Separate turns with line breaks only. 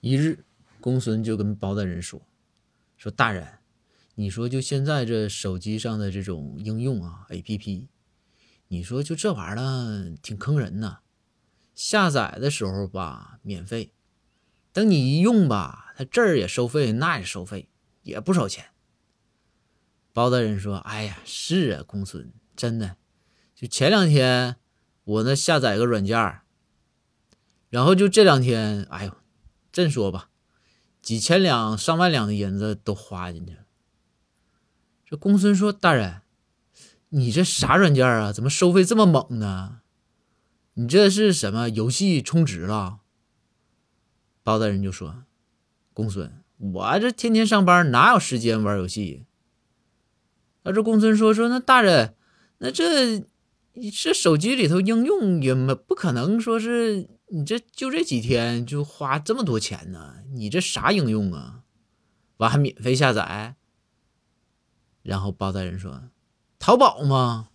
一日，公孙就跟包大人说：“说大人，你说就现在这手机上的这种应用啊，APP，你说就这玩意儿挺坑人呐。下载的时候吧免费，等你一用吧，它这儿也收费，那也收费，也不少钱。”包大人说：“哎呀，是啊，公孙，真的，就前两天我那下载个软件然后就这两天，哎呦。”真说吧，几千两、上万两的银子都花进去了。这公孙说：“大人，你这啥软件啊？怎么收费这么猛呢？你这是什么游戏充值了？”包大人就说：“公孙，我这天天上班，哪有时间玩游戏？”啊，这公孙说：“说那大人，那这你这手机里头应用也没不可能说是。”你这就这几天就花这么多钱呢？你这啥应用啊？完还免费下载？然后包大人说：“淘宝吗？